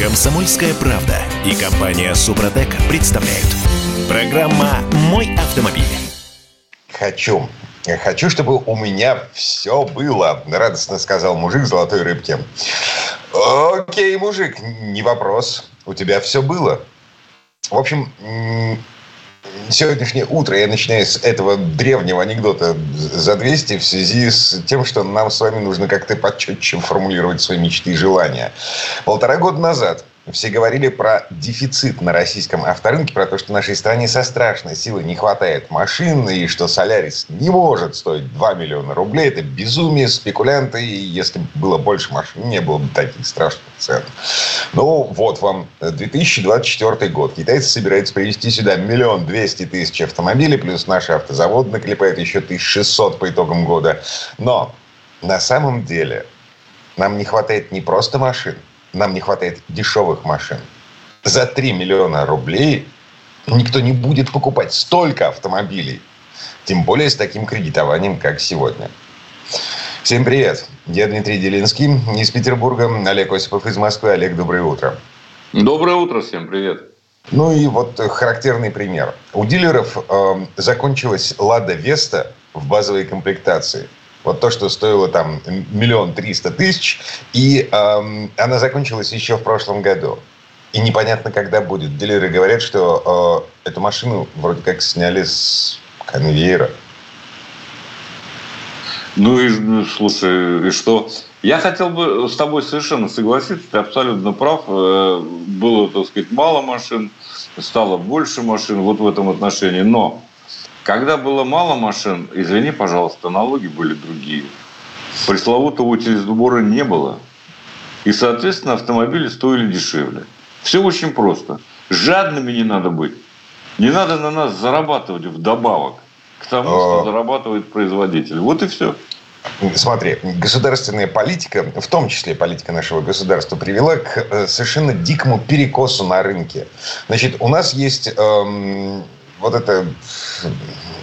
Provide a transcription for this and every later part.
Комсомольская правда и компания Супротек представляют. Программа «Мой автомобиль». Хочу. Хочу, чтобы у меня все было, радостно сказал мужик золотой рыбки. Окей, мужик, не вопрос. У тебя все было. В общем, сегодняшнее утро я начинаю с этого древнего анекдота за 200 в связи с тем, что нам с вами нужно как-то почетче формулировать свои мечты и желания. Полтора года назад все говорили про дефицит на российском авторынке, про то, что нашей стране со страшной силой не хватает машин, и что Солярис не может стоить 2 миллиона рублей. Это безумие, спекулянты, и если было больше машин, не было бы таких страшных цен. Ну, вот вам 2024 год. Китайцы собираются привезти сюда миллион двести тысяч автомобилей, плюс наши завод наклепает еще 1600 по итогам года. Но на самом деле нам не хватает не просто машин, нам не хватает дешевых машин. За 3 миллиона рублей никто не будет покупать столько автомобилей. Тем более с таким кредитованием, как сегодня. Всем привет. Я Дмитрий Делинский из Петербурга. Олег Осипов из Москвы. Олег, доброе утро. Доброе утро всем. Привет. Ну и вот характерный пример. У дилеров э, закончилась «Лада Веста» в базовой комплектации – вот то, что стоило там миллион триста тысяч, и эм, она закончилась еще в прошлом году. И непонятно, когда будет. Дилеры говорят, что э, эту машину вроде как сняли с конвейера. Ну и, ну, слушай, и что? Я хотел бы с тобой совершенно согласиться, ты абсолютно прав. Э, было, так сказать, мало машин, стало больше машин вот в этом отношении. Но когда было мало машин, извини, пожалуйста, налоги были другие. Пресловутого утилизбора не было. И, соответственно, автомобили стоили дешевле. Все очень просто. Жадными не надо быть. Не надо на нас зарабатывать вдобавок к тому, что зарабатывает производитель. Вот и все. Смотри, государственная политика, в том числе политика нашего государства, привела к э, совершенно дикому перекосу на рынке. Значит, у нас есть эм, вот это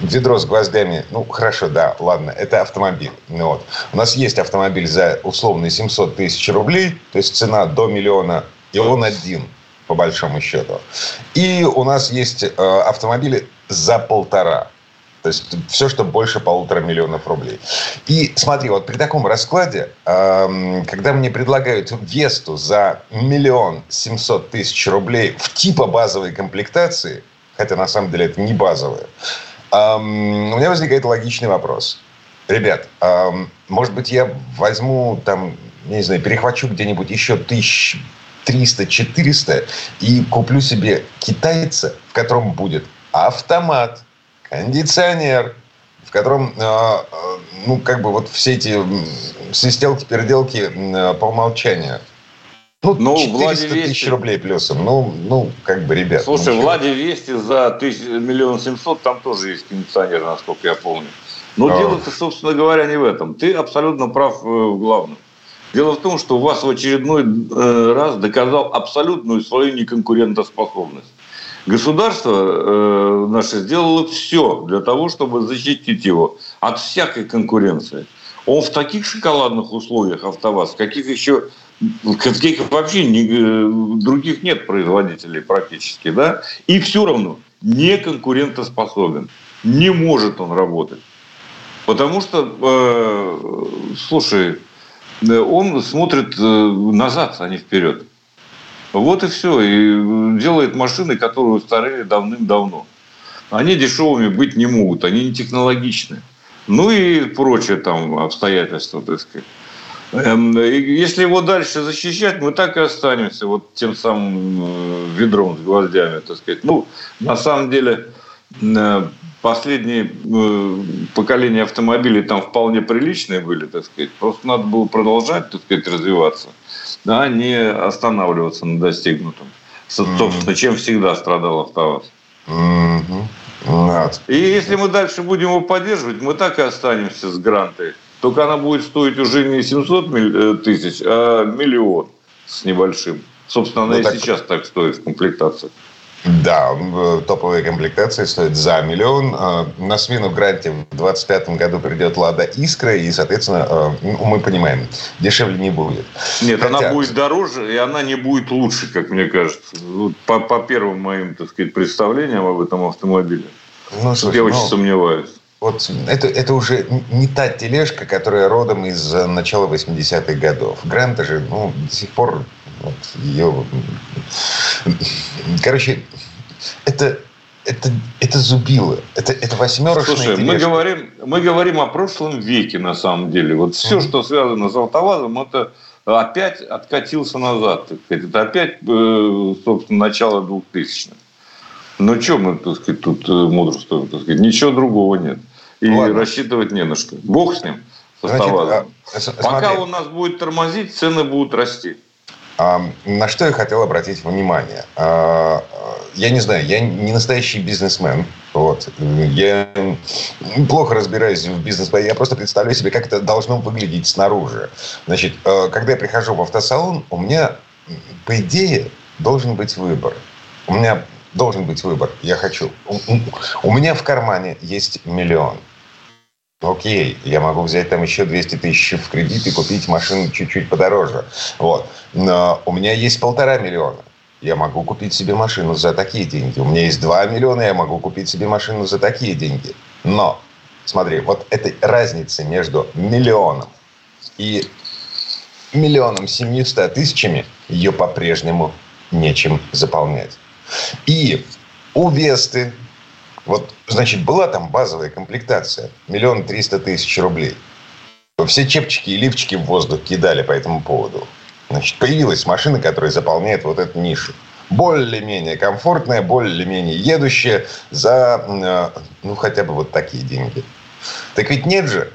ведро с гвоздями, ну, хорошо, да, ладно, это автомобиль. Ну, вот. У нас есть автомобиль за условные 700 тысяч рублей, то есть цена до миллиона, и он один, по большому счету. И у нас есть э, автомобили за полтора. То есть все, что больше полутора миллионов рублей. И смотри, вот при таком раскладе, э, когда мне предлагают Весту за миллион семьсот тысяч рублей в типа базовой комплектации – хотя на самом деле это не базовое. У меня возникает логичный вопрос. Ребят, может быть, я возьму там, не знаю, перехвачу где-нибудь еще тысяч 300-400 и куплю себе китайца, в котором будет автомат, кондиционер, в котором, а, а, ну, как бы вот все эти свистелки-переделки по умолчанию – ну, ну 400 тысяч рублей плюсом. Ну, ну, как бы, ребят. Слушай, ну, Влади Вести за тысяч, миллион семьсот, там тоже есть кондиционер, насколько я помню. Но а. дело-то, собственно говоря, не в этом. Ты абсолютно прав э, в главном. Дело в том, что у вас в очередной э, раз доказал абсолютную свою неконкурентоспособность. Государство э, наше сделало все для того, чтобы защитить его от всякой конкуренции. Он в таких шоколадных условиях, АвтоВАЗ, каких еще каких вообще э, других нет производителей практически, да, и все равно не конкурентоспособен. Не может он работать. Потому что, э, слушай, он смотрит э, назад, а не вперед. Вот и все. И делает машины, которые устарели давным-давно. Они дешевыми быть не могут, они не технологичны. Ну и прочие там обстоятельства, так сказать. Эм, если его дальше защищать, мы так и останемся вот тем самым э, ведром с гвоздями, так сказать. Ну, на самом деле, э, последние э, поколения автомобилей там вполне приличные были, так сказать. Просто надо было продолжать, так сказать, развиваться, а не останавливаться на достигнутом. Собственно, чем всегда страдал АвтоВАЗ. И если мы дальше будем его поддерживать, мы так и останемся с грантой только она будет стоить уже не 700 э, тысяч, а миллион с небольшим. Собственно, она ну, и так... сейчас так стоит в комплектации. Да, э, топовая комплектация стоит за миллион. Э, на смену Гранте в 2025 году придет Лада Искра, и, соответственно, ну, мы понимаем, дешевле не будет. Нет, Хотя... она будет дороже, и она не будет лучше, как мне кажется. По, по первым моим, так сказать, представлениям об этом автомобиле. Ну, слушай, я очень ну... сомневаюсь вот это, это уже не та тележка, которая родом из начала 80-х годов. Гранта же, ну, до сих пор вот, ее... Короче, это, это, это зубило. Это, это восьмерочная Слушай, мы говорим, мы говорим о прошлом веке, на самом деле. Вот все, mm-hmm. что связано с автовазом, это опять откатился назад. Это опять, э, собственно, начало 2000-х. Ну, что мы, так сказать, тут э, мудрствуем, так сказать, ничего другого нет. И Ладно. рассчитывать не на что. Бог с ним, с Значит, а, Пока он нас будет тормозить, цены будут расти. На что я хотел обратить внимание? А, я не знаю, я не настоящий бизнесмен. Вот. Я плохо разбираюсь в бизнесе. Я просто представляю себе, как это должно выглядеть снаружи. Значит, э, когда я прихожу в автосалон, у меня, по идее, должен быть выбор. У меня должен быть выбор. Я хочу. У меня в кармане есть миллион. Окей, я могу взять там еще 200 тысяч в кредит и купить машину чуть-чуть подороже. Вот. Но у меня есть полтора миллиона. Я могу купить себе машину за такие деньги. У меня есть 2 миллиона, я могу купить себе машину за такие деньги. Но, смотри, вот этой разницы между миллионом и миллионом семьюста тысячами ее по-прежнему нечем заполнять. И у Весты вот, значит, была там базовая комплектация. Миллион триста тысяч рублей. Все чепчики и лифчики в воздух кидали по этому поводу. Значит, появилась машина, которая заполняет вот эту нишу. Более-менее комфортная, более-менее едущая за, э, ну, хотя бы вот такие деньги. Так ведь нет же.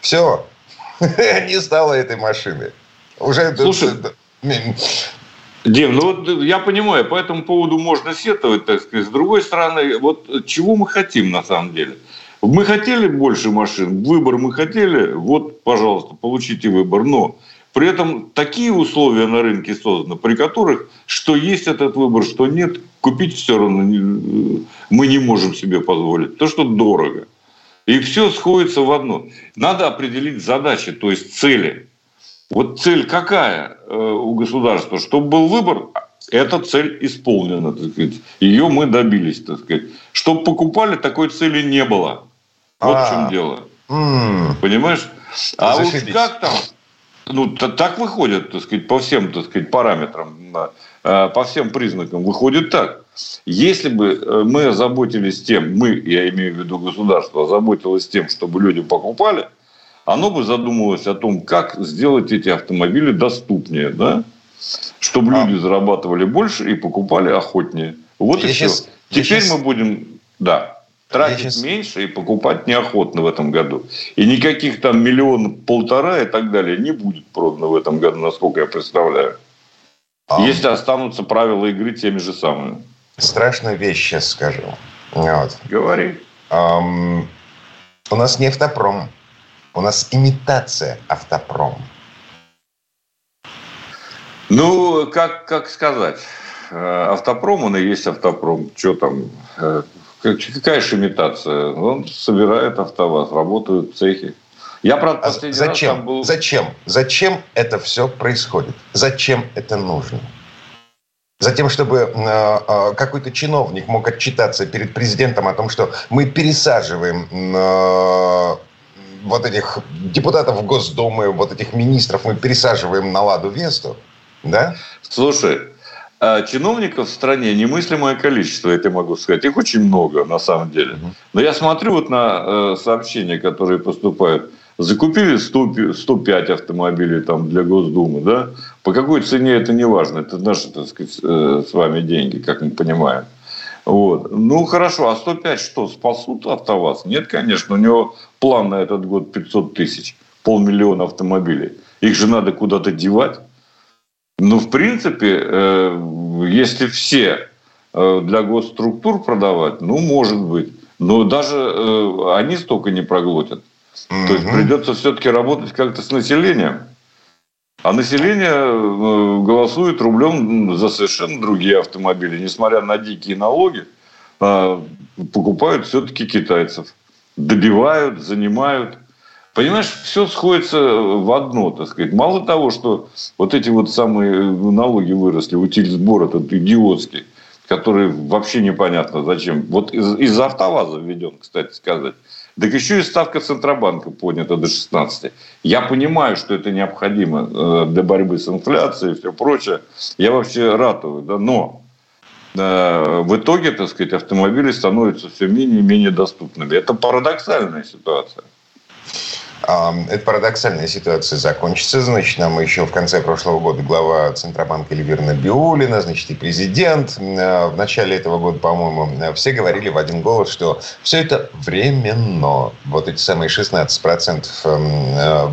Все. Не стало этой машины. Уже Слушай, Дим, ну вот я понимаю, по этому поводу можно сетовать, так сказать. С другой стороны, вот чего мы хотим на самом деле? Мы хотели больше машин, выбор мы хотели, вот, пожалуйста, получите выбор. Но при этом такие условия на рынке созданы, при которых что есть этот выбор, что нет, купить все равно мы не можем себе позволить. То, что дорого. И все сходится в одно. Надо определить задачи, то есть цели. Вот цель какая э, у государства? Чтобы был выбор, эта цель исполнена, так сказать. Ее мы добились, так сказать. Чтобы покупали, такой цели не было. Вот в чем а. дело. Понимаешь? А вот как там? Ну, так выходит, так сказать, по всем, так сказать, параметрам, э, по всем признакам выходит так. Если бы э, мы озаботились тем, мы, я имею в виду государство, озаботилось тем, чтобы люди покупали – оно бы задумывалось о том, как сделать эти автомобили доступнее, да? чтобы а. люди зарабатывали больше и покупали охотнее. Вот я и сейчас, все. Теперь сейчас... мы будем, да, тратить сейчас... меньше и покупать неохотно в этом году. И никаких там миллион полтора и так далее не будет продано в этом году, насколько я представляю. А... Если останутся правила игры теми же самыми. Страшную вещь сейчас скажу. Вот. Говори. Um, у нас не автопром. У нас имитация автопрома. Ну, как, как сказать? Э, автопром, он и есть автопром. Что там? Э, какая же имитация? Он собирает автоваз, работают цехи. Я, правда, а зачем? раз был... Зачем? Зачем это все происходит? Зачем это нужно? Затем, чтобы э, э, какой-то чиновник мог отчитаться перед президентом о том, что мы пересаживаем э, вот этих депутатов Госдумы, вот этих министров мы пересаживаем на Ладу Весту, да? Слушай, а чиновников в стране немыслимое количество, я тебе могу сказать. Их очень много, на самом деле. Но я смотрю вот на э, сообщения, которые поступают. Закупили 100, 105 автомобилей там, для Госдумы, да? По какой цене это не важно. Это наши, так сказать, э, с вами деньги, как мы понимаем. Вот. Ну, хорошо, а 105 что, спасут АвтоВАЗ? Нет, конечно, у него план на этот год 500 тысяч, полмиллиона автомобилей. Их же надо куда-то девать. Ну, в принципе, э, если все э, для госструктур продавать, ну, может быть. Но даже э, они столько не проглотят. Mm-hmm. То есть придется все-таки работать как-то с населением. А население э, голосует рублем за совершенно другие автомобили. Несмотря на дикие налоги, а, покупают все-таки китайцев. Добивают, занимают. Понимаешь, все сходится в одно, так сказать. Мало того, что вот эти вот самые налоги выросли, утиль-сбор этот идиотский, который вообще непонятно зачем. Вот из- из-за автоваза введен, кстати сказать. Так еще и ставка Центробанка поднята до 16. Я понимаю, что это необходимо э, для борьбы с инфляцией и все прочее. Я вообще ратую, да, но э, в итоге, так сказать, автомобили становятся все менее и менее доступными. Это парадоксальная ситуация. Это парадоксальная ситуация закончится. Значит, нам еще в конце прошлого года глава Центробанка Эльвира Набиулина, значит, и президент. А, В начале этого года, по-моему, все говорили в один голос, что все это временно. Вот эти самые 16% эм, э,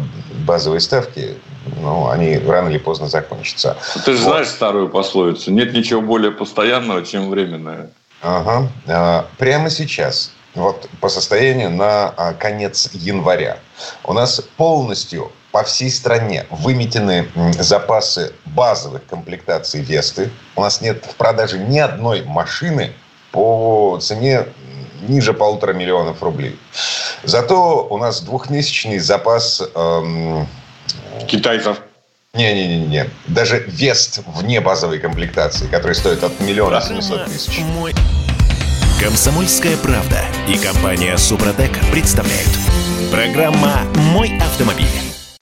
базовой ставки, ну, они рано или поздно закончатся. Ты же Вот. знаешь старую пословицу. Нет ничего более постоянного, чем временное. Ага. А, Прямо сейчас, вот по состоянию на а, конец января, у нас полностью по всей стране выметены запасы базовых комплектаций Весты. У нас нет в продаже ни одной машины по цене ниже полутора миллионов рублей. Зато у нас двухмесячный запас эм, Китайцев. не-не-не-не. Даже Вест вне базовой комплектации, который стоит от миллиона семьсот тысяч. Мой... Комсомольская правда и компания Супротек представляют. Программа «Мой автомобиль».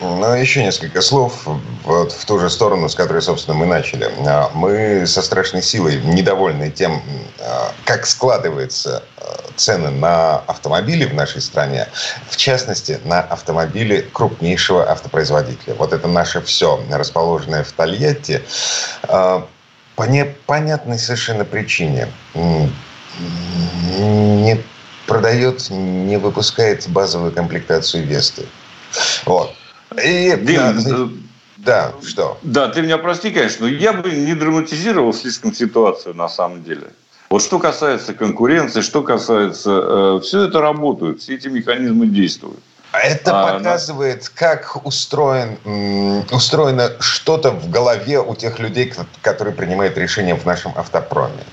Ну, еще несколько слов вот в ту же сторону, с которой, собственно, мы начали. А, Мы со страшной силой недовольны тем, а, как складываются а, цены на автомобили в нашей стране, в частности, на автомобили крупнейшего автопроизводителя. Вот это наше все, расположенное в Тольятти, по непонятной совершенно причине не продает, не выпускает базовую комплектацию Весты. Вот. И, Дим, да, э, да, что? Да, ты меня прости, конечно, но я бы не драматизировал слишком ситуацию на самом деле. Вот что касается конкуренции, что касается... Э, все это работает, все эти механизмы действуют. Это А, показывает, как устроен, устроено что-то в голове у тех людей, ко- которые принимают решения в нашем автопроме.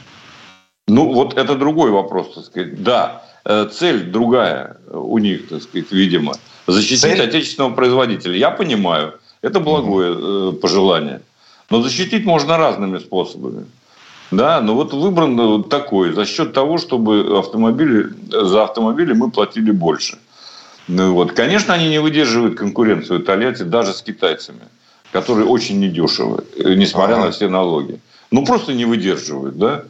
Ну, вот это другой вопрос, так сказать. Да, э, цель другая у них, так сказать, видимо. Защитить Цель? отечественного производителя. Я понимаю, это благое э, пожелание. Но защитить можно разными способами. Да, но вот выбран э, вот такой, за счет того, чтобы автомобили, за автомобили мы платили больше. Ну, вот. Конечно, они не выдерживают конкуренцию Тольятти даже с китайцами, которые очень недешевы, несмотря Ага. на все налоги. Ну, просто не выдерживают, да.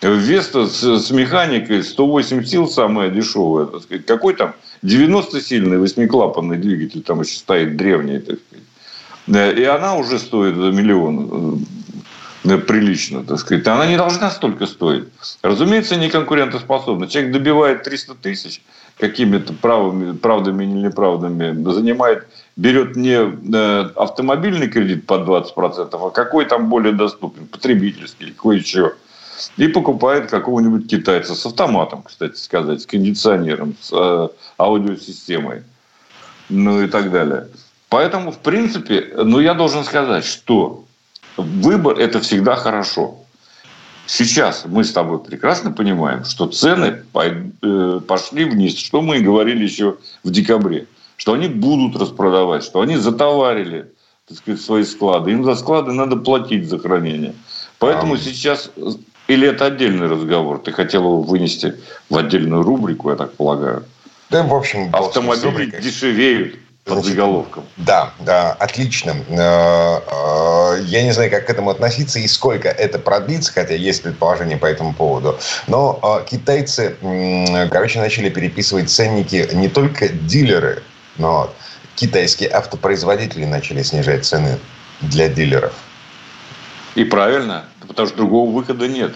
Веста с, с механикой 108 сил самая дешевая, так сказать. Какой там 90-сильный восьмиклапанный двигатель там еще стоит древний, так сказать. И она уже стоит за миллион э, прилично, так сказать. Она не должна столько стоить. Разумеется, не конкурентоспособна. Человек добивает 300 тысяч какими-то правами, правдами или неправдами, занимает, берет не э, автомобильный кредит под 20%, а какой там более доступен, потребительский какой еще. И покупает какого-нибудь китайца с автоматом, кстати сказать, с кондиционером, с э, аудиосистемой, ну и так далее. Поэтому, в принципе, ну я должен сказать, что выбор – это всегда хорошо. Сейчас мы с тобой прекрасно понимаем, что цены э, пошли вниз, что мы и говорили еще в декабре, что они будут распродавать, что они затоварили так сказать, свои склады. Им за склады надо платить за хранение. Поэтому А. сейчас... Или это отдельный разговор? Ты хотел его вынести в отдельную рубрику, я так полагаю. Да, в общем, Автомобили рубрикой. дешевеют под Значит, заголовком. Да, да, отлично. Э, э, Я не знаю, как к этому относиться и сколько это продлится, хотя есть предположение по этому поводу. Но э, китайцы, короче, начали переписывать ценники не только дилеры, но китайские автопроизводители начали снижать цены для дилеров. И правильно, потому что другого выхода нет.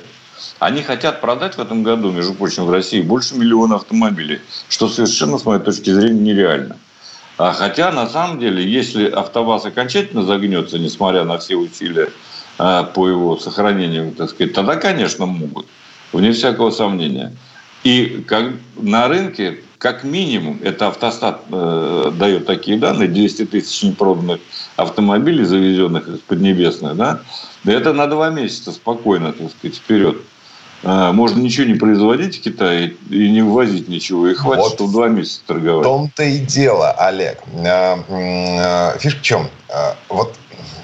Они хотят продать в этом году, между прочим, в России больше миллиона автомобилей, что совершенно, с моей точки зрения, нереально. А хотя, на самом деле, если АвтоВАЗ окончательно загнется, несмотря на все усилия а, по его сохранению, так сказать, тогда, конечно, могут, вне всякого сомнения. И как на рынке как минимум, это автостат э, дает такие данные, 200 тысяч непроданных автомобилей, завезенных из Поднебесной, да, это на два месяца спокойно, так сказать, вперед. А, можно ничего не производить в Китае и не ввозить ничего. И хватит, вот что два месяца торговать. В том-то и дело, Олег. А, а, фишка в чем? Вот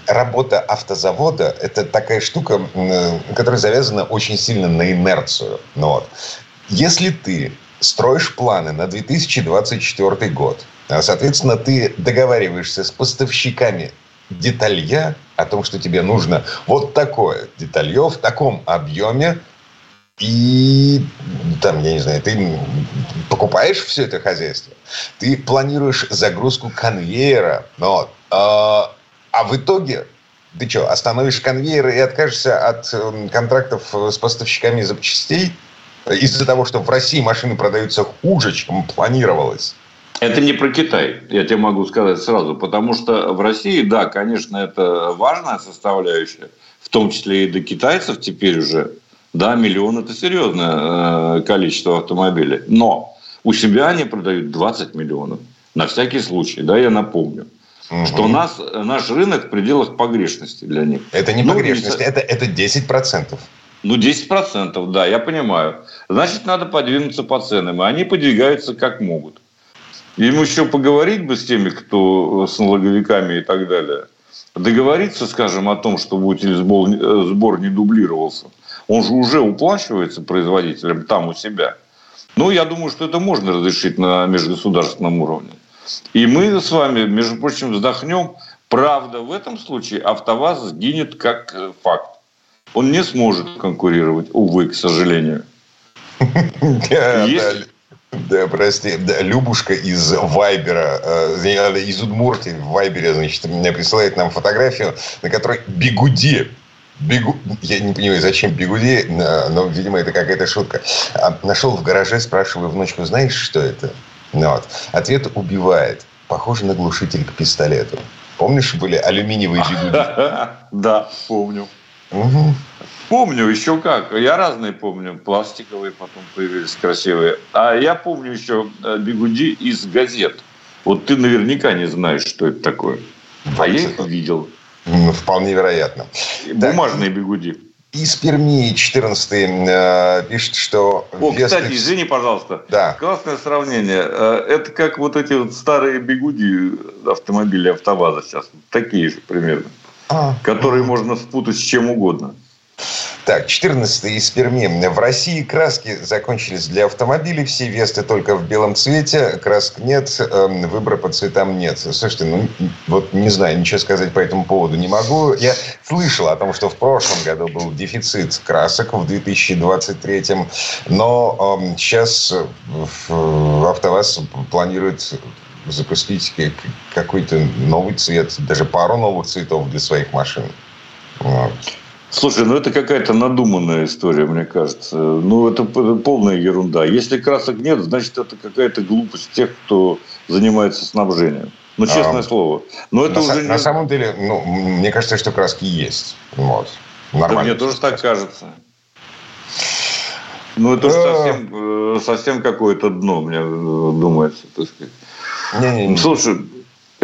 работа автозавода – это такая штука, которая завязана очень сильно на инерцию. Ну, вот. Если ты строишь планы на 2024 год, соответственно, ты договариваешься с поставщиками деталья о том, что тебе нужно вот такое деталье в таком объеме, и там, я не знаю, ты покупаешь все это хозяйство, ты планируешь загрузку конвейера, ну вот, а, а в итоге ты что, остановишь конвейер и откажешься от контрактов с поставщиками запчастей из-за того, что в России машины продаются хуже, чем планировалось? Это не про Китай, я тебе могу сказать сразу, потому что в России, да, конечно, это важная составляющая, в том числе и до китайцев теперь уже, да, миллион – это серьезное э, количество автомобилей. Но у себя они продают 20 миллионов. На всякий случай, да, я напомню. Угу. Что у нас, наш рынок в пределах погрешности для них. Это не ну, погрешность, это, это 10%. Ну, 10%, да, я понимаю. Значит, надо подвинуться по ценам. И они подвигаются как могут. Им еще поговорить бы с теми, кто с налоговиками и так далее. Договориться, скажем, о том, чтобы утилизбор сбор не дублировался – он же уже уплачивается производителям там у себя. Ну, я думаю, что это можно разрешить на межгосударственном уровне. И мы с вами, между прочим, вздохнем. Правда, в этом случае АвтоВАЗ сгинет как э, факт. Он не сможет конкурировать, увы, к сожалению. Есть... Да, прости, да, Любушка из Вайбера, э, из Удмуртии в Вайбере, значит, мне присылает нам фотографию, на которой бигуди Бегу... Я не понимаю, зачем бегуди, но, видимо, это какая-то шутка. А, нашел в гараже, спрашиваю внучку, знаешь, что это? Ну, вот. Ответ убивает. Похоже на глушитель к пистолету. Помнишь, были алюминиевые бегуди? Да, помню. Помню, еще как. Я разные помню. Пластиковые потом появились красивые. А я помню еще э, бегуди из газет. Вот ты наверняка не знаешь, что это такое. А я их видел. Вполне вероятно. Бумажные так, бегуди. Из Перми 14 э, пишет, что... О, кстати, извини, пожалуйста. Да. Классное сравнение. Э, это как вот эти вот старые бегуди автомобили АвтоВАЗа сейчас. Такие же примерно. А. Которые можно спутать с чем угодно. Так, 14 из Перми. В России краски закончились для автомобилей. Все Весты только в белом цвете. Красок нет, эм, выбора по цветам нет. Слушайте, ну вот не знаю, ничего сказать по этому поводу не могу. Я слышал о том, что в прошлом году был дефицит красок в 2023. Но э, сейчас АвтоВАЗ планирует запустить какой-то новый цвет, даже пару новых цветов для своих машин. Вот. Слушай, ну это какая-то надуманная история, мне кажется. Ну это полная ерунда. Если красок нет, значит это какая-то глупость тех, кто занимается снабжением. Ну, честное а, слово. Но это на, уже на самом деле, ну, мне кажется, что краски есть. Вот. Нормально. Да мне тоже так кажется. Ну, это же э. совсем, э, совсем какое-то дно, мне э, думается, так сказать. Не, не, не. Слушай,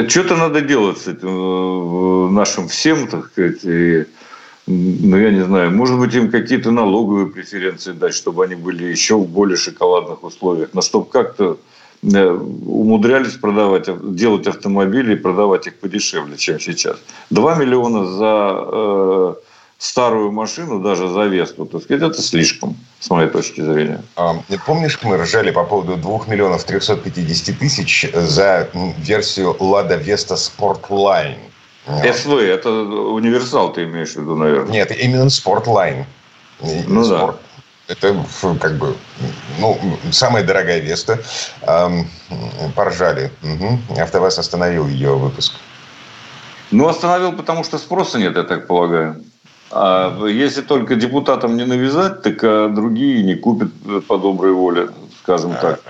что-то надо делать с этим нашим всем, так сказать, и ну, я не знаю, может быть, им какие-то налоговые преференции дать, чтобы они были еще в более шоколадных условиях, но чтобы как-то э, умудрялись продавать, делать автомобили и продавать их подешевле, чем сейчас. 2 миллиона за э, старую машину, даже за Весту, так сказать, это слишком, с моей точки зрения. А, помнишь, мы ржали по поводу 2 миллионов 350 тысяч за версию Лада Веста Sport СВ, это универсал ты имеешь в виду, наверное? Нет, именно спортлайн. Ну спорт. да. Это как бы ну, самая дорогая Веста. Поржали. Угу. АвтоВАЗ остановил ее выпуск. Ну, остановил, потому что спроса нет, я так полагаю. А если только депутатам не навязать, так а другие не купят по доброй воле скажем так.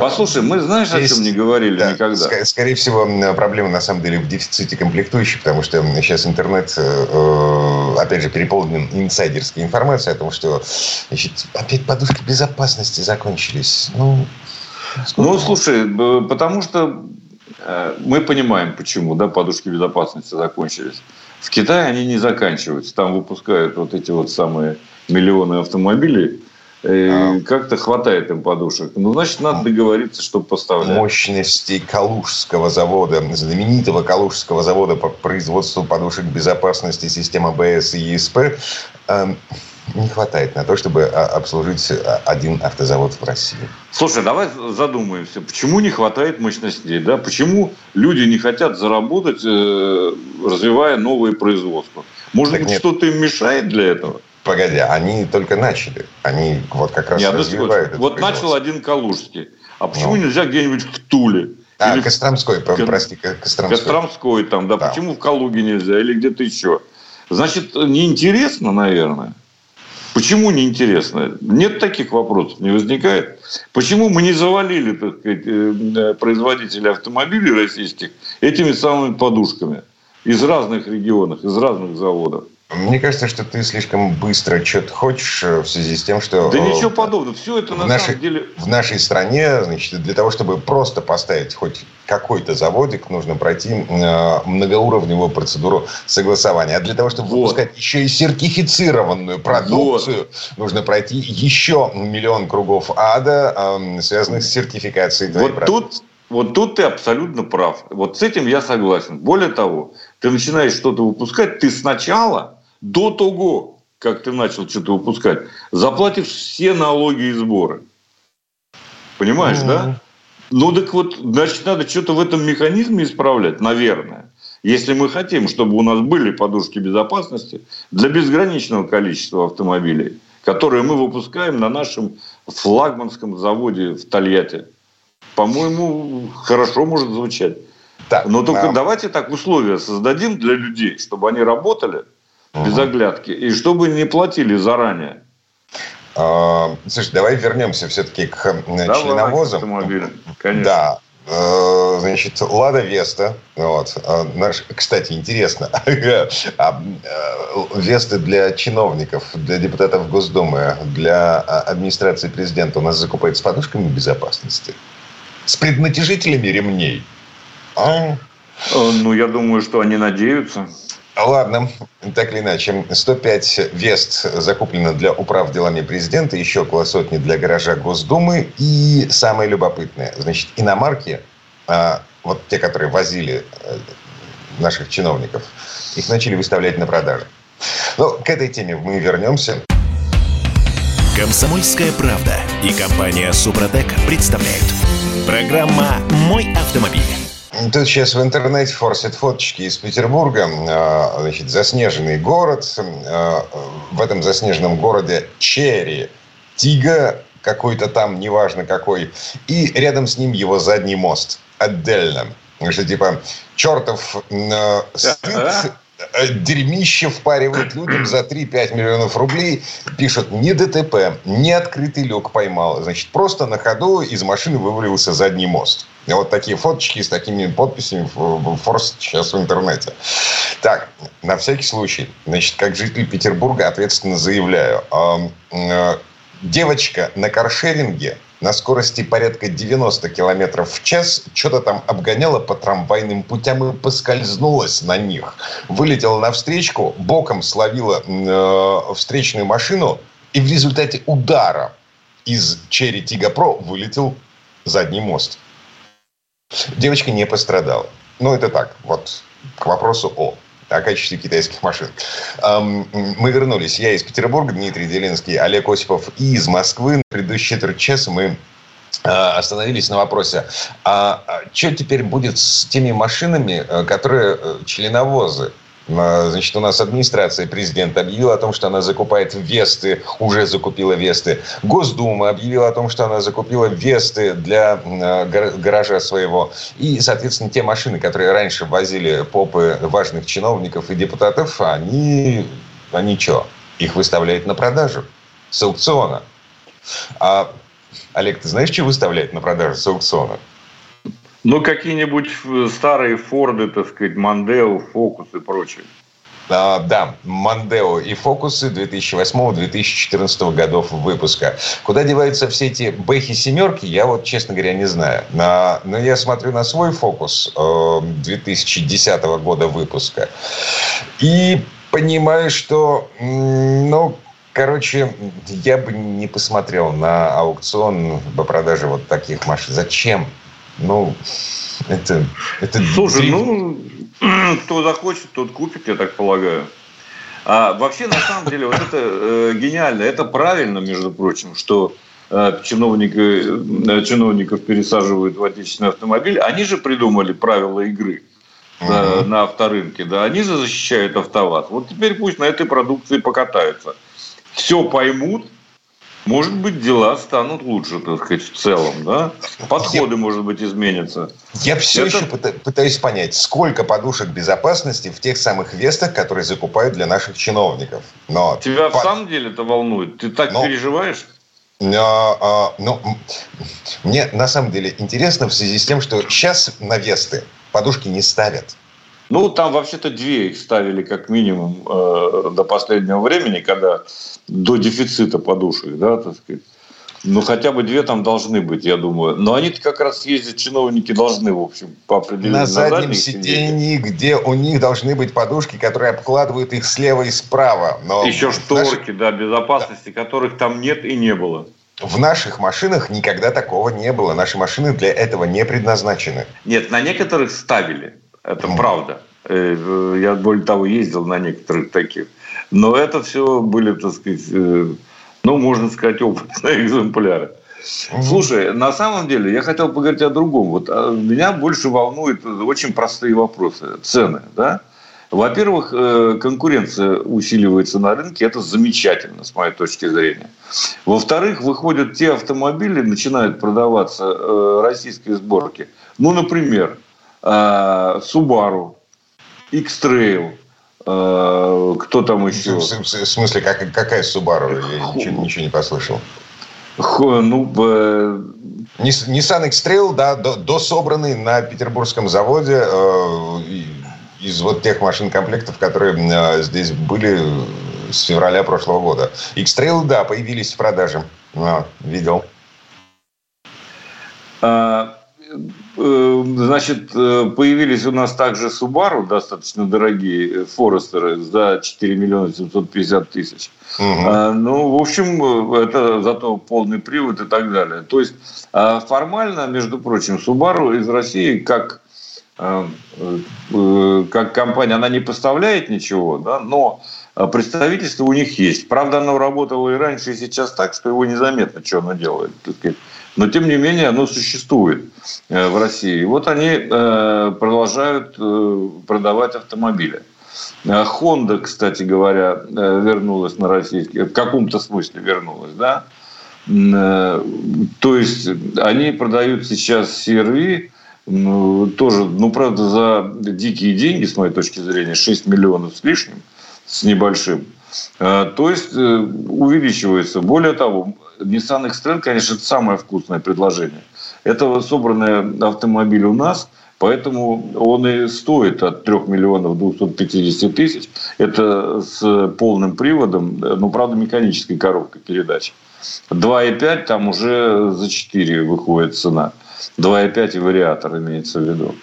Послушай, мы знаешь, Здесь, о чем не говорили да, никогда? Ск- скорее всего, проблема на самом деле в дефиците комплектующих, потому что сейчас интернет, э, опять же, переполнен инсайдерской информацией о том, что значит, опять подушки безопасности закончились. Ну, Сколько ну, слушай, потому что э, мы понимаем, почему да, подушки безопасности закончились. В Китае они не заканчиваются. Там выпускают вот эти вот самые миллионы автомобилей. А. Как-то хватает им подушек. Ну, значит, надо договориться, чтобы поставлять. Мощности Калужского завода, знаменитого Калужского завода по производству подушек безопасности системы БС и ЕСП эм, не хватает на то, чтобы а, обслужить а, один автозавод в России. Слушай, давай задумаемся, почему не хватает мощностей, да? Почему люди не хотят заработать, э, развивая новые производства? Может так быть, что-то им мешает для этого? Погоди, они только начали. Они вот как раз Нет, развивают Вот начал один Калужский. А почему ну. нельзя где-нибудь в Туле? А, Или Костромской, в... прости, Костромской. Костромской там, да. да. Почему в Калуге нельзя? Или где-то еще? Значит, неинтересно, наверное. Почему неинтересно? Нет таких вопросов, не возникает. Почему мы не завалили так сказать, э, производителей автомобилей российских этими самыми подушками из разных регионов, из разных заводов? Мне кажется, что ты слишком быстро что-то хочешь э, в связи с тем, что... Да ничего подобного. Все это на нашей, самом деле... В нашей стране, значит, для того, чтобы просто поставить хоть какой-то заводик, нужно пройти э, многоуровневую процедуру согласования. А для того, чтобы вот. выпускать еще и сертифицированную продукцию, вот. нужно пройти еще миллион кругов ада, э, связанных с сертификацией твоей вот продукции. Тут вот тут ты абсолютно прав. Вот с этим я согласен. Более того, ты начинаешь что-то выпускать, ты сначала, до того, как ты начал что-то выпускать, заплатишь все налоги и сборы. Понимаешь, mm-hmm. да? Ну так вот, значит, надо что-то в этом механизме исправлять, наверное. Если мы хотим, чтобы у нас были подушки безопасности для безграничного количества автомобилей, которые мы выпускаем на нашем флагманском заводе в Тольятти. По-моему, хорошо может звучать. Так, Но только а... давайте так условия создадим для людей, чтобы они работали угу. без оглядки и чтобы не платили заранее. А, слушай, давай вернемся все-таки к э, давай, членовозам. К конечно. Да. Э, значит, Лада Веста. Вот. А, наш, кстати, интересно. А, э, Весты для чиновников, для депутатов Госдумы, для администрации президента у нас закупают с подушками безопасности. С преднатяжителями ремней. А? Ну, я думаю, что они надеются. Ладно, так или иначе. 105 Вест закуплено для управ делами президента, еще около сотни для гаража Госдумы. И самое любопытное, значит, иномарки, а, вот те, которые возили э, наших чиновников, их начали выставлять на продажу. Но к этой теме мы вернемся. Комсомольская правда и компания Супротек представляют. Программа «Мой автомобиль». Тут сейчас в интернете форсят фоточки из Петербурга. А, значит, заснеженный город. А, в этом заснеженном городе Черри. Тига какой-то там, неважно какой. И рядом с ним его задний мост. Отдельно. Что типа, чертов стыд Э, дерьмище впаривают людям за 3-5 миллионов рублей. Пишут, не ДТП, не открытый люк поймал. Значит, просто на ходу из машины вывалился задний мост. Вот такие фоточки с такими подписями форс сейчас в интернете. Так, на всякий случай, значит, как житель Петербурга ответственно заявляю. Э, девочка на каршеринге на скорости порядка 90 километров в час что-то там обгоняла по трамвайным путям и поскользнулась на них. Вылетела на встречку, боком словила э, встречную машину, и в результате удара из Черри Тига Про вылетел задний мост. Девочка не пострадала. Ну, это так, вот к вопросу о о качестве китайских машин. Мы вернулись. Я из Петербурга, Дмитрий Делинский, Олег Осипов и из Москвы. На предыдущие четверть часа мы а, остановились на вопросе, а, а что теперь будет с теми машинами, э, которые э, членовозы? Значит, у нас администрация президента объявила о том, что она закупает Весты, уже закупила Весты. Госдума объявила о том, что она закупила Весты для гаража своего. И, соответственно, те машины, которые раньше возили попы важных чиновников и депутатов, они, они что? Их выставляют на продажу с аукциона. А, Олег, ты знаешь, что выставляют на продажу с аукциона? Ну, какие-нибудь старые Форды, так сказать, Мандео, Фокус и прочее. А, да, Мандео и Фокусы 2008-2014 годов выпуска. Куда деваются все эти Бэхи-семерки, я вот, честно говоря, не знаю. А, но я смотрю на свой Фокус 2010 э, года выпуска и понимаю, что, ну, Короче, я бы не посмотрел на аукцион по продаже вот таких машин. Зачем? Ну, это... это Слушай, ну, кто захочет, тот купит, я так полагаю. А вообще, на самом деле, вот это э, гениально. Это правильно, между прочим, что э, чиновники, э, чиновников пересаживают в отечественный автомобиль. Они же придумали правила игры да, угу. на авторынке. Да, они же защищают автоваз. Вот теперь пусть на этой продукции покатаются. Все поймут, может быть, дела станут лучше, так сказать, в целом, да? Подходы, я, может быть, изменятся. Я все Это... еще пытаюсь понять, сколько подушек безопасности в тех самых вестах, которые закупают для наших чиновников. Но Тебя по... в самом деле это волнует? Ты так Но... переживаешь? А, а, ну, мне на самом деле интересно в связи с тем, что сейчас на Весты подушки не ставят. Ну, там вообще-то две их ставили как минимум э, до последнего времени, когда до дефицита подушек, да, так сказать. Ну, хотя бы две там должны быть, я думаю. Но они как раз ездят, чиновники должны, в общем, по определению. На заднем сиденье, где у них должны быть подушки, которые обкладывают их слева и справа. Но Еще шторки, наших... да, безопасности, да. которых там нет и не было. В наших машинах никогда такого не было. Наши машины для этого не предназначены. Нет, на некоторых ставили. Это mm. правда. Э, я, более того, ездил на некоторых таких. Но это все были, так сказать, э, ну, можно сказать, опытные экземпляры. Слушай, на самом деле я хотел поговорить о другом. Вот а, меня больше волнуют очень простые вопросы. Цены, да? Во-первых, э, конкуренция усиливается на рынке, это замечательно, с моей точки зрения. Во-вторых, выходят те автомобили, начинают продаваться российской сборки. Ну, например, Subaru, X-Trail, э, кто там еще? В, смысле, как, какая Subaru? Я ничего, ничего не послышал. Ну, э... Nissan X-Trail, да, до, дособранный на петербургском заводе э, из вот тех машин комплектов, которые э, здесь были с февраля прошлого года. X-Trail, да, появились в продаже. А, видел. А, Э, значит, э, появились у нас также Subaru, достаточно дорогие, Форестеры за 4 миллиона 750 тысяч. Угу. Ну, в общем, это зато полный привод и так далее. То есть, формально, между прочим, Subaru из России как как компания, она не поставляет ничего, да, но представительство у них есть. Правда, оно работало и раньше, и сейчас так, что его незаметно, что оно делает. Так сказать но тем не менее оно существует э, в России. И вот они э, продолжают э, продавать автомобили. Honda, кстати говоря, вернулась на российский, в каком-то смысле вернулась, да. То есть они продают сейчас ну, тоже, ну, правда, за дикие деньги, с моей точки зрения, 6 миллионов с лишним, с небольшим. То есть увеличивается. Более того, Nissan X-Trail, конечно, это самое вкусное предложение. Это собранный автомобиль у нас, поэтому он и стоит от 3 миллионов 250 тысяч. Это с полным приводом, ну, правда, механической коробкой передач. 2,5 там уже за 4 выходит цена. 2,5 и вариатор имеется в виду.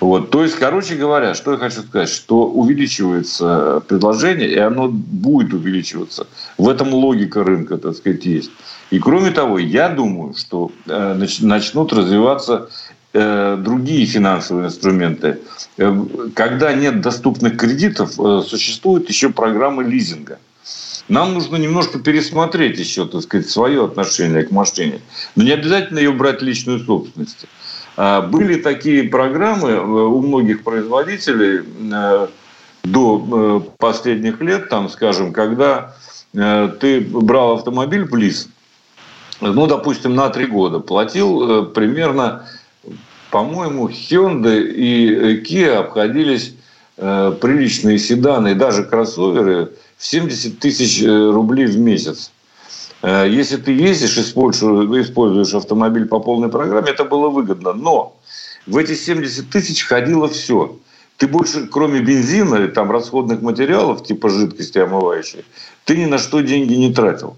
Вот. То есть, короче говоря, что я хочу сказать, что увеличивается предложение, и оно будет увеличиваться. В этом логика рынка, так сказать, есть. И кроме того, я думаю, что э, начнут развиваться э, другие финансовые инструменты. Э, когда нет доступных кредитов, существуют еще программы лизинга. Нам нужно немножко пересмотреть еще, так сказать, свое отношение к машине. Но не обязательно ее брать личную собственность. А, были такие программы э, у многих производителей э, до э, последних лет, там, скажем, когда ты брал автомобиль в лиз, ну, допустим, на три года, платил примерно, по-моему, Hyundai и Kia обходились приличные седаны и даже кроссоверы – в 70 тысяч э, рублей в месяц. Э, если ты ездишь, используешь, используешь автомобиль по полной программе, это было выгодно. Но в эти 70 тысяч ходило все. ты больше, кроме бензина и там расходных материалов, типа жидкости омывающей, ты ни на что деньги не тратил.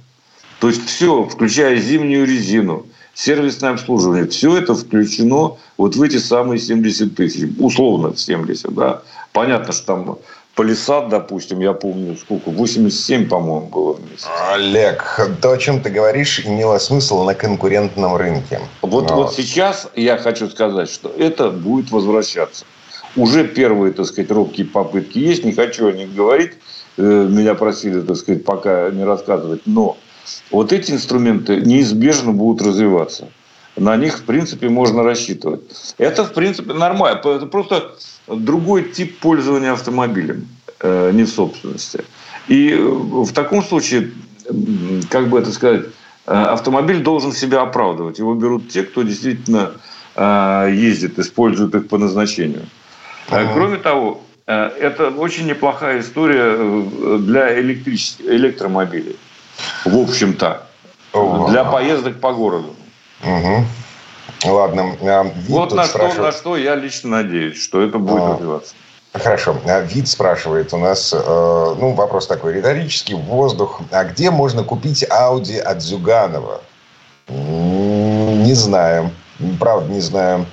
То есть все, включая зимнюю резину, сервисное обслуживание, все это включено вот в эти самые 70 тысяч, условно 70, да. Понятно, что там Полисад, допустим, я помню, сколько, 87, по-моему, было в месяц. Олег, то, о чем ты говоришь, имело смысл на конкурентном рынке. Вот, Но... вот сейчас я хочу сказать, что это будет возвращаться. Уже первые, так сказать, робкие попытки есть, не хочу о них говорить, э, меня просили, так сказать, пока не рассказывать, но вот эти инструменты неизбежно будут развиваться. На них, в принципе, можно рассчитывать. Это, в принципе, нормально. Это просто другой тип пользования автомобилем, э, не в собственности. И э, в таком случае, как бы это сказать, э, автомобиль должен себя оправдывать. Его берут те, кто действительно ездит, использует их по назначению. Ага. Кроме того, это очень неплохая история для электрических, электромобилей. В общем-то. Для поездок по городу. Угу. Ладно. А, вот на спрашивает... что, на что я лично надеюсь, что это будет а, развиваться. Хорошо. А, вид спрашивает у нас, э, ну, вопрос такой риторический, воздух. А где можно купить Audi от Зюганова? Не знаем. Правда, не знаем.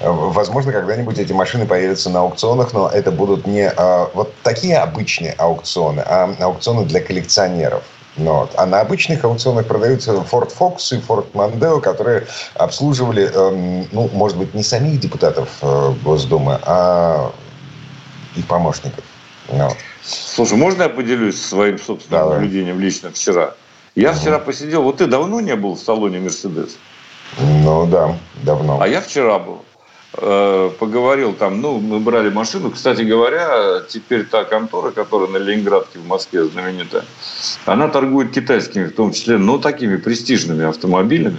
Возможно, когда-нибудь эти машины появятся на аукционах, но это будут не вот такие обычные аукционы, а аукционы для коллекционеров. Ну, вот. А на обычных аукционах продаются Ford Focus и Ford Mondeo, которые обслуживали, эм, ну, может быть, не самих депутатов э, Госдумы, а их помощников. Ну, вот. Слушай, можно я поделюсь своим собственным Давай. наблюдением лично вчера? Я угу. вчера посидел, вот ты давно не был в салоне Мерседес? Ну да, давно. А я вчера был. Э, поговорил там, ну, мы брали машину. Кстати говоря, теперь та контора, которая на Ленинградке в Москве знаменитая, она торгует китайскими, в том числе, но такими престижными автомобилями.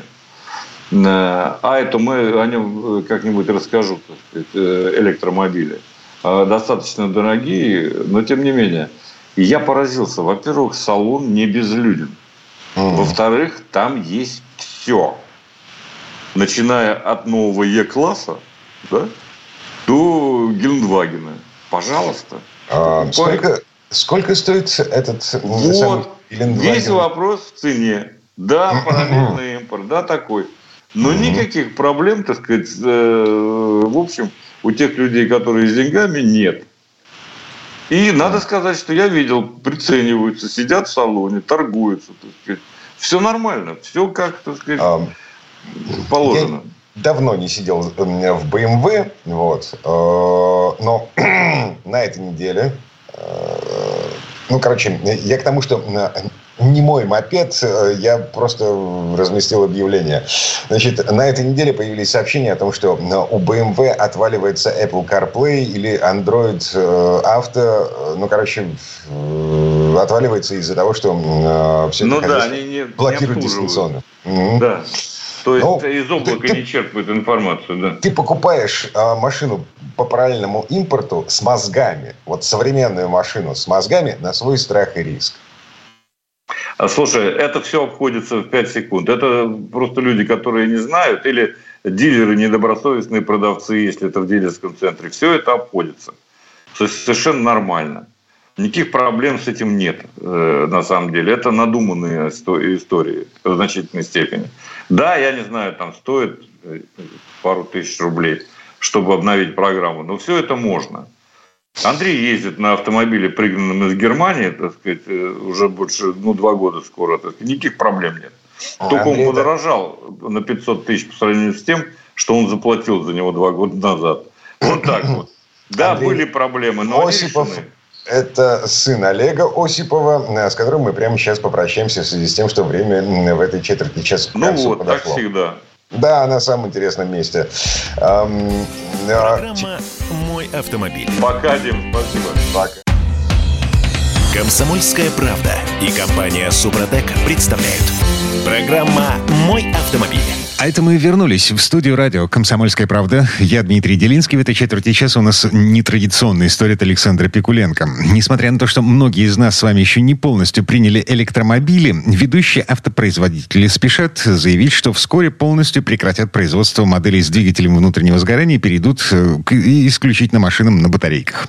Э, а это мы о нем э, как-нибудь расскажу, так сказать, электромобили. Достаточно дорогие, но тем не менее. И я поразился. Во-первых, салон не безлюден. Во-вторых, там есть все. Начиная от нового Е-класса, да, до Гелендвагена. Пожалуйста. А, сколько, сколько стоит этот вот, Весь вопрос в цене. Да, параллельный импорт, да, такой. Но никаких проблем, так сказать, э, в общем, у тех людей, которые с деньгами, нет. И надо сказать, что я видел, прицениваются, сидят в салоне, торгуются, так сказать. Все нормально, все как, так сказать, а, положено. Давно не сидел в BMW, вот, э, но на этой неделе, э, ну, короче, я к тому, что не мой мопед, э, я просто разместил объявление. Значит, на этой неделе появились сообщения о том, что у BMW отваливается Apple CarPlay или Android Auto, ну, короче, отваливается из-за того, что все ну, да, они не, блокируют не дистанционно. Да. То есть ну, из облака ты, не черпают информацию, да? Ты покупаешь а, машину по параллельному импорту с мозгами, вот современную машину с мозгами на свой страх и риск. А, слушай, это все обходится в 5 секунд. Это просто люди, которые не знают, или дилеры, недобросовестные продавцы, если это в дилерском центре. Все это обходится. Совершенно нормально. Никаких проблем с этим нет, э, на самом деле. Это надуманные истории в значительной степени. Да, я не знаю, там стоит э, пару тысяч рублей, чтобы обновить программу, но все это можно. Андрей ездит на автомобиле, пригнанном из Германии, так сказать, э, уже больше, ну, два года скоро. Так сказать, никаких проблем нет. А, Только Андрей, он подорожал да. на 500 тысяч по сравнению с тем, что он заплатил за него два года назад. Вот так вот. Да, Андрей, были проблемы, но Осипов, решены. Это сын Олега Осипова, э, с которым мы прямо сейчас попрощаемся в связи с тем, что время в этой четверти часа Ну вот, подошло. так всегда. Да, на самом интересном месте. Эм, Программа «Мой автомобиль». Пока, Дим, спасибо. Пока. Комсомольская правда и компания «Супротек» представляют. Программа «Мой автомобиль». А это мы вернулись в студию радио «Комсомольская правда». Я Дмитрий Делинский. В этой четверти часа у нас нетрадиционная история от Александра Пикуленко. Несмотря на то, что многие из нас с вами еще не полностью приняли электромобили, ведущие автопроизводители спешат заявить, что вскоре полностью прекратят производство моделей с двигателем внутреннего сгорания и перейдут э, к исключительно машинам на батарейках.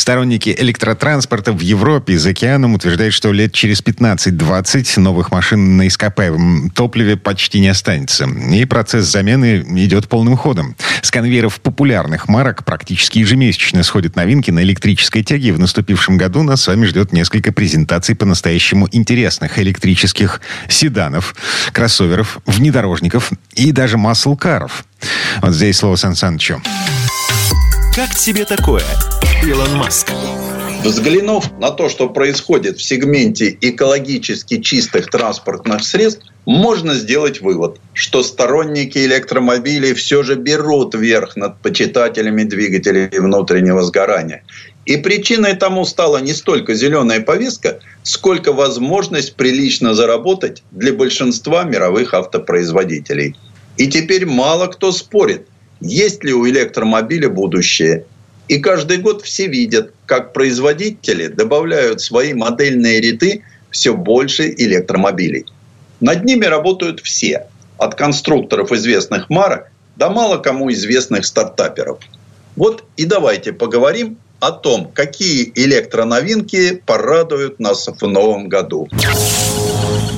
Сторонники электротранспорта в Европе за океаном утверждают, что лет через 15-20 новых машин на ископаемом топливе почти не останется. И процесс замены идет полным ходом. С конвейеров популярных марок практически ежемесячно сходят новинки на электрической тяге. В наступившем году нас с вами ждет несколько презентаций по-настоящему интересных электрических седанов, кроссоверов, внедорожников и даже маслкаров. Вот здесь слово Сан Санычу. Как тебе такое, Илон Маск? Взглянув на то, что происходит в сегменте экологически чистых транспортных средств, можно сделать вывод, что сторонники электромобилей все же берут верх над почитателями двигателей внутреннего сгорания. И причиной тому стала не столько зеленая повестка, сколько возможность прилично заработать для большинства мировых автопроизводителей. И теперь мало кто спорит, есть ли у электромобиля будущее и каждый год все видят, как производители добавляют в свои модельные ряды все больше электромобилей. Над ними работают все, от конструкторов известных марок до мало кому известных стартаперов. Вот и давайте поговорим о том, какие электроновинки порадуют нас в новом году.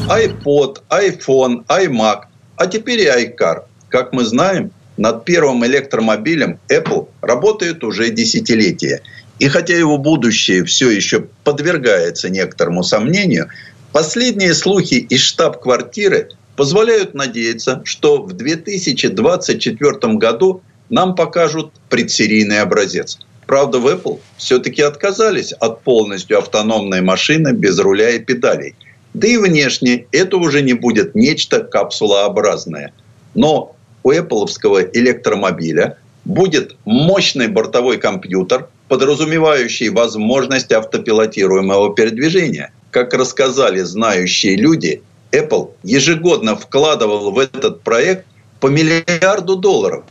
iPod, iPhone, iMac, а теперь и iCar. Как мы знаем, над первым электромобилем Apple работает уже десятилетия. И хотя его будущее все еще подвергается некоторому сомнению, последние слухи из штаб-квартиры позволяют надеяться, что в 2024 году нам покажут предсерийный образец. Правда, в Apple все-таки отказались от полностью автономной машины без руля и педалей. Да и внешне это уже не будет нечто капсулообразное. Но у Apple электромобиля будет мощный бортовой компьютер, подразумевающий возможность автопилотируемого передвижения. Как рассказали знающие люди, Apple ежегодно вкладывал в этот проект по миллиарду долларов.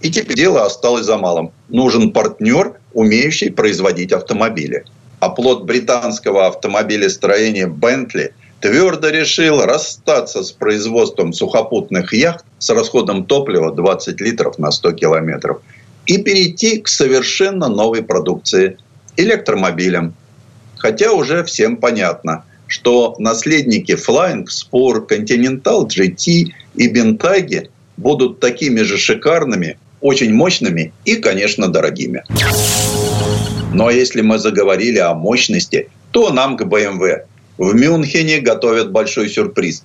И теперь дело осталось за малым. Нужен партнер, умеющий производить автомобили. А плод британского автомобилестроения Bentley – твердо решил расстаться с производством сухопутных яхт с расходом топлива 20 литров на 100 километров и перейти к совершенно новой продукции – электромобилям. Хотя уже всем понятно, что наследники Flying Spur, Continental GT и Bentayga будут такими же шикарными, очень мощными и, конечно, дорогими. Но если мы заговорили о мощности, то нам к BMW – в Мюнхене готовят большой сюрприз.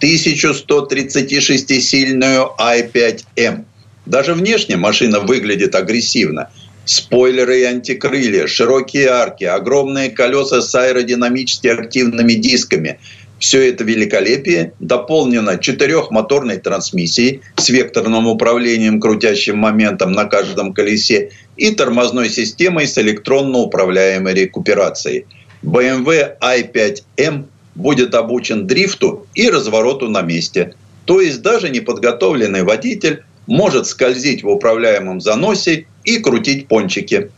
1136-сильную i5M. Даже внешне машина выглядит агрессивно. Спойлеры и антикрылья, широкие арки, огромные колеса с аэродинамически активными дисками. Все это великолепие дополнено четырехмоторной трансмиссией с векторным управлением крутящим моментом на каждом колесе и тормозной системой с электронно управляемой рекуперацией. BMW i5M будет обучен дрифту и развороту на месте. То есть даже неподготовленный водитель может скользить в управляемом заносе и крутить пончики.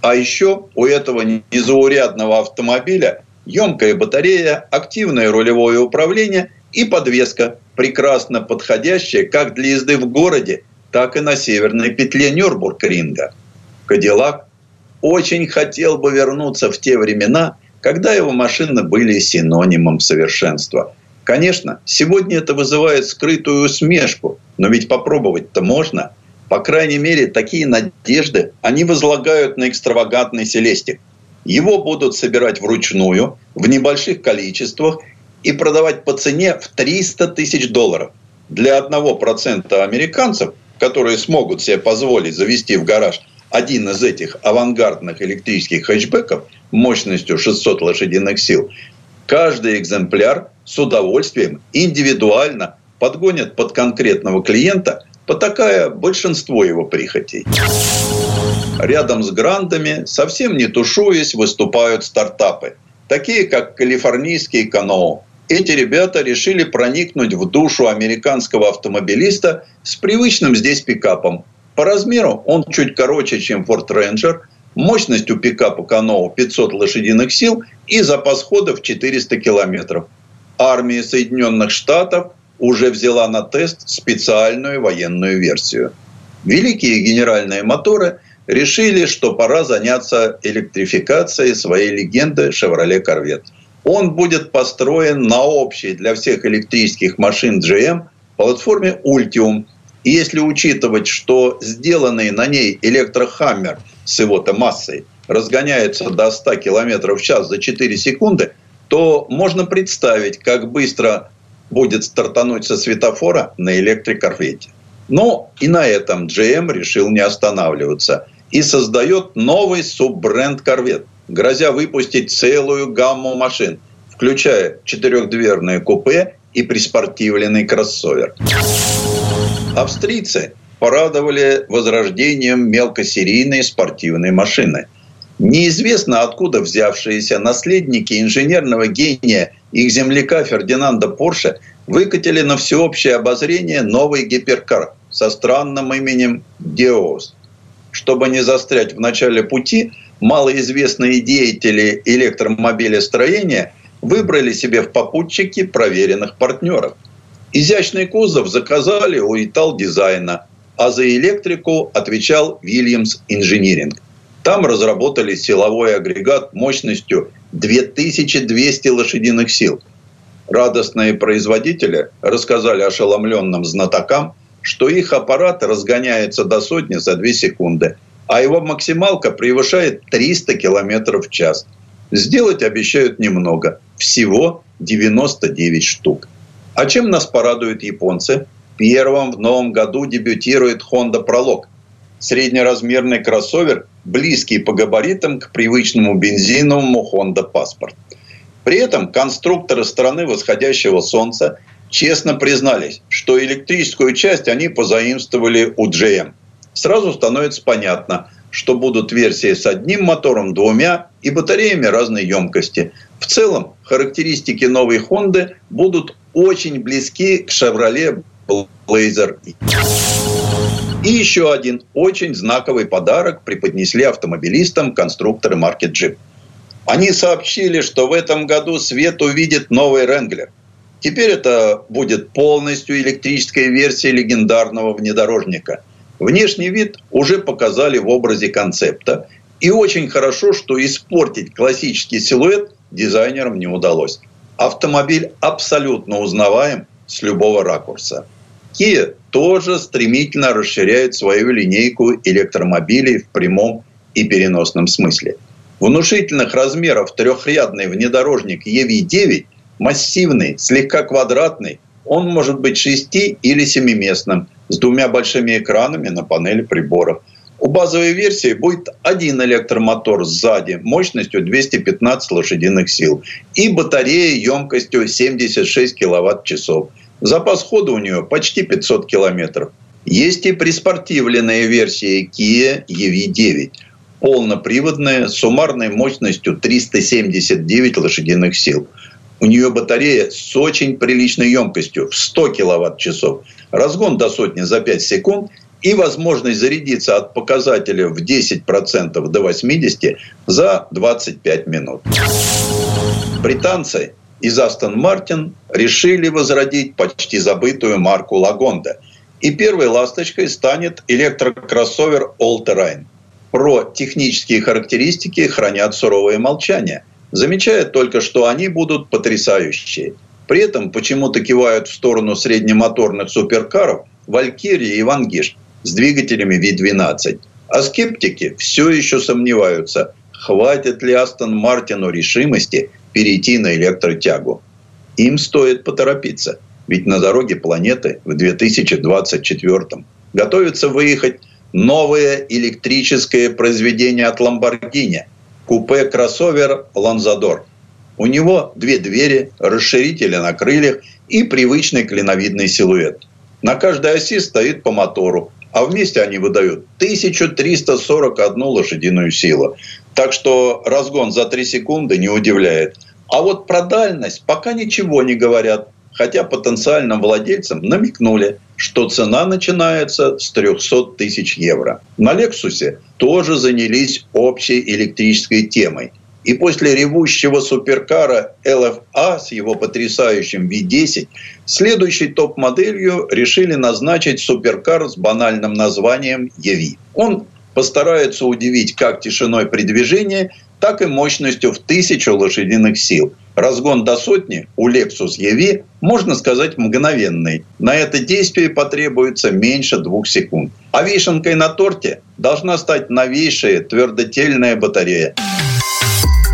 А еще у этого незаурядного автомобиля емкая батарея, активное рулевое управление и подвеска, прекрасно подходящая как для езды в городе, так и на северной петле Нюрбург-ринга. Кадиллак очень хотел бы вернуться в те времена, когда его машины были синонимом совершенства. Конечно, сегодня это вызывает скрытую усмешку, но ведь попробовать-то можно. По крайней мере, такие надежды они возлагают на экстравагантный селестик. Его будут собирать вручную, в небольших количествах и продавать по цене в 300 тысяч долларов. Для одного процента американцев, которые смогут себе позволить завести в гараж – один из этих авангардных электрических хэтчбеков мощностью 600 лошадиных сил, каждый экземпляр с удовольствием индивидуально подгонят под конкретного клиента, потакая большинство его прихотей. Рядом с грандами, совсем не тушуясь, выступают стартапы, такие как калифорнийский Каноу. эти ребята решили проникнуть в душу американского автомобилиста с привычным здесь пикапом. По размеру он чуть короче, чем Ford Ranger, мощность у пикапа Каноу 500 лошадиных сил и запас хода в 400 километров. Армия Соединенных Штатов уже взяла на тест специальную военную версию. Великие генеральные моторы решили, что пора заняться электрификацией своей легенды Chevrolet Corvette. Он будет построен на общей для всех электрических машин GM платформе Ultium. И если учитывать, что сделанный на ней электрохаммер с его-то массой разгоняется до 100 км в час за 4 секунды, то можно представить, как быстро будет стартануть со светофора на электрокорвете. Но и на этом GM решил не останавливаться и создает новый суббренд корвет, грозя выпустить целую гамму машин, включая четырехдверное купе и приспортивленный кроссовер. Австрийцы порадовали возрождением мелкосерийной спортивной машины. Неизвестно откуда взявшиеся наследники инженерного гения их земляка Фердинанда Порше выкатили на всеобщее обозрение новый гиперкар со странным именем Диос. Чтобы не застрять в начале пути, малоизвестные деятели электромобилестроения выбрали себе в попутчики проверенных партнеров. Изящный кузов заказали у Итал дизайна, а за электрику отвечал Williams Engineering. Там разработали силовой агрегат мощностью 2200 лошадиных сил. Радостные производители рассказали ошеломленным знатокам, что их аппарат разгоняется до сотни за 2 секунды, а его максималка превышает 300 км в час. Сделать обещают немного, всего 99 штук. А чем нас порадуют японцы? Первым в новом году дебютирует Honda Prolog. Среднеразмерный кроссовер, близкий по габаритам к привычному бензиновому Honda Passport. При этом конструкторы страны восходящего солнца честно признались, что электрическую часть они позаимствовали у GM. Сразу становится понятно, что будут версии с одним мотором, двумя и батареями разной емкости. В целом, характеристики новой Honda будут очень близки к Chevrolet Blazer. И еще один очень знаковый подарок преподнесли автомобилистам конструкторы марки Jeep. Они сообщили, что в этом году свет увидит новый Ренглер. Теперь это будет полностью электрическая версия легендарного внедорожника. Внешний вид уже показали в образе концепта. И очень хорошо, что испортить классический силуэт дизайнерам не удалось. Автомобиль абсолютно узнаваем с любого ракурса. Kia тоже стремительно расширяет свою линейку электромобилей в прямом и переносном смысле. Внушительных размеров трехрядный внедорожник EV9 массивный, слегка квадратный, он может быть шести- или семиместным, с двумя большими экранами на панели приборов. У базовой версии будет один электромотор сзади мощностью 215 лошадиных сил и батарея емкостью 76 киловатт-часов. Запас хода у нее почти 500 километров. Есть и приспортивленная версия Kia EV9 полноприводная, с суммарной мощностью 379 лошадиных сил. У нее батарея с очень приличной емкостью в 100 киловатт-часов. Разгон до сотни за 5 секунд и возможность зарядиться от показателя в 10% до 80% за 25 минут. Британцы из Астон Мартин решили возродить почти забытую марку Лагонда. И первой ласточкой станет электрокроссовер All Terrain – про технические характеристики хранят суровое молчание, замечая только, что они будут потрясающие. При этом почему-то кивают в сторону среднемоторных суперкаров «Валькирия» и «Вангиш» с двигателями V12. А скептики все еще сомневаются, хватит ли Астон Мартину решимости перейти на электротягу. Им стоит поторопиться, ведь на дороге планеты в 2024 готовится выехать новое электрическое произведение от Lamborghini – купе-кроссовер «Ланзадор». У него две двери, расширители на крыльях и привычный клиновидный силуэт. На каждой оси стоит по мотору, а вместе они выдают 1341 лошадиную силу. Так что разгон за 3 секунды не удивляет. А вот про дальность пока ничего не говорят, хотя потенциальным владельцам намекнули, что цена начинается с 300 тысяч евро. На «Лексусе» тоже занялись общей электрической темой – и после ревущего суперкара LFA с его потрясающим V10, следующей топ-моделью решили назначить суперкар с банальным названием EV. Он постарается удивить как тишиной при движении, так и мощностью в тысячу лошадиных сил. Разгон до сотни у Lexus EV, можно сказать, мгновенный. На это действие потребуется меньше двух секунд. А вишенкой на торте должна стать новейшая твердотельная батарея.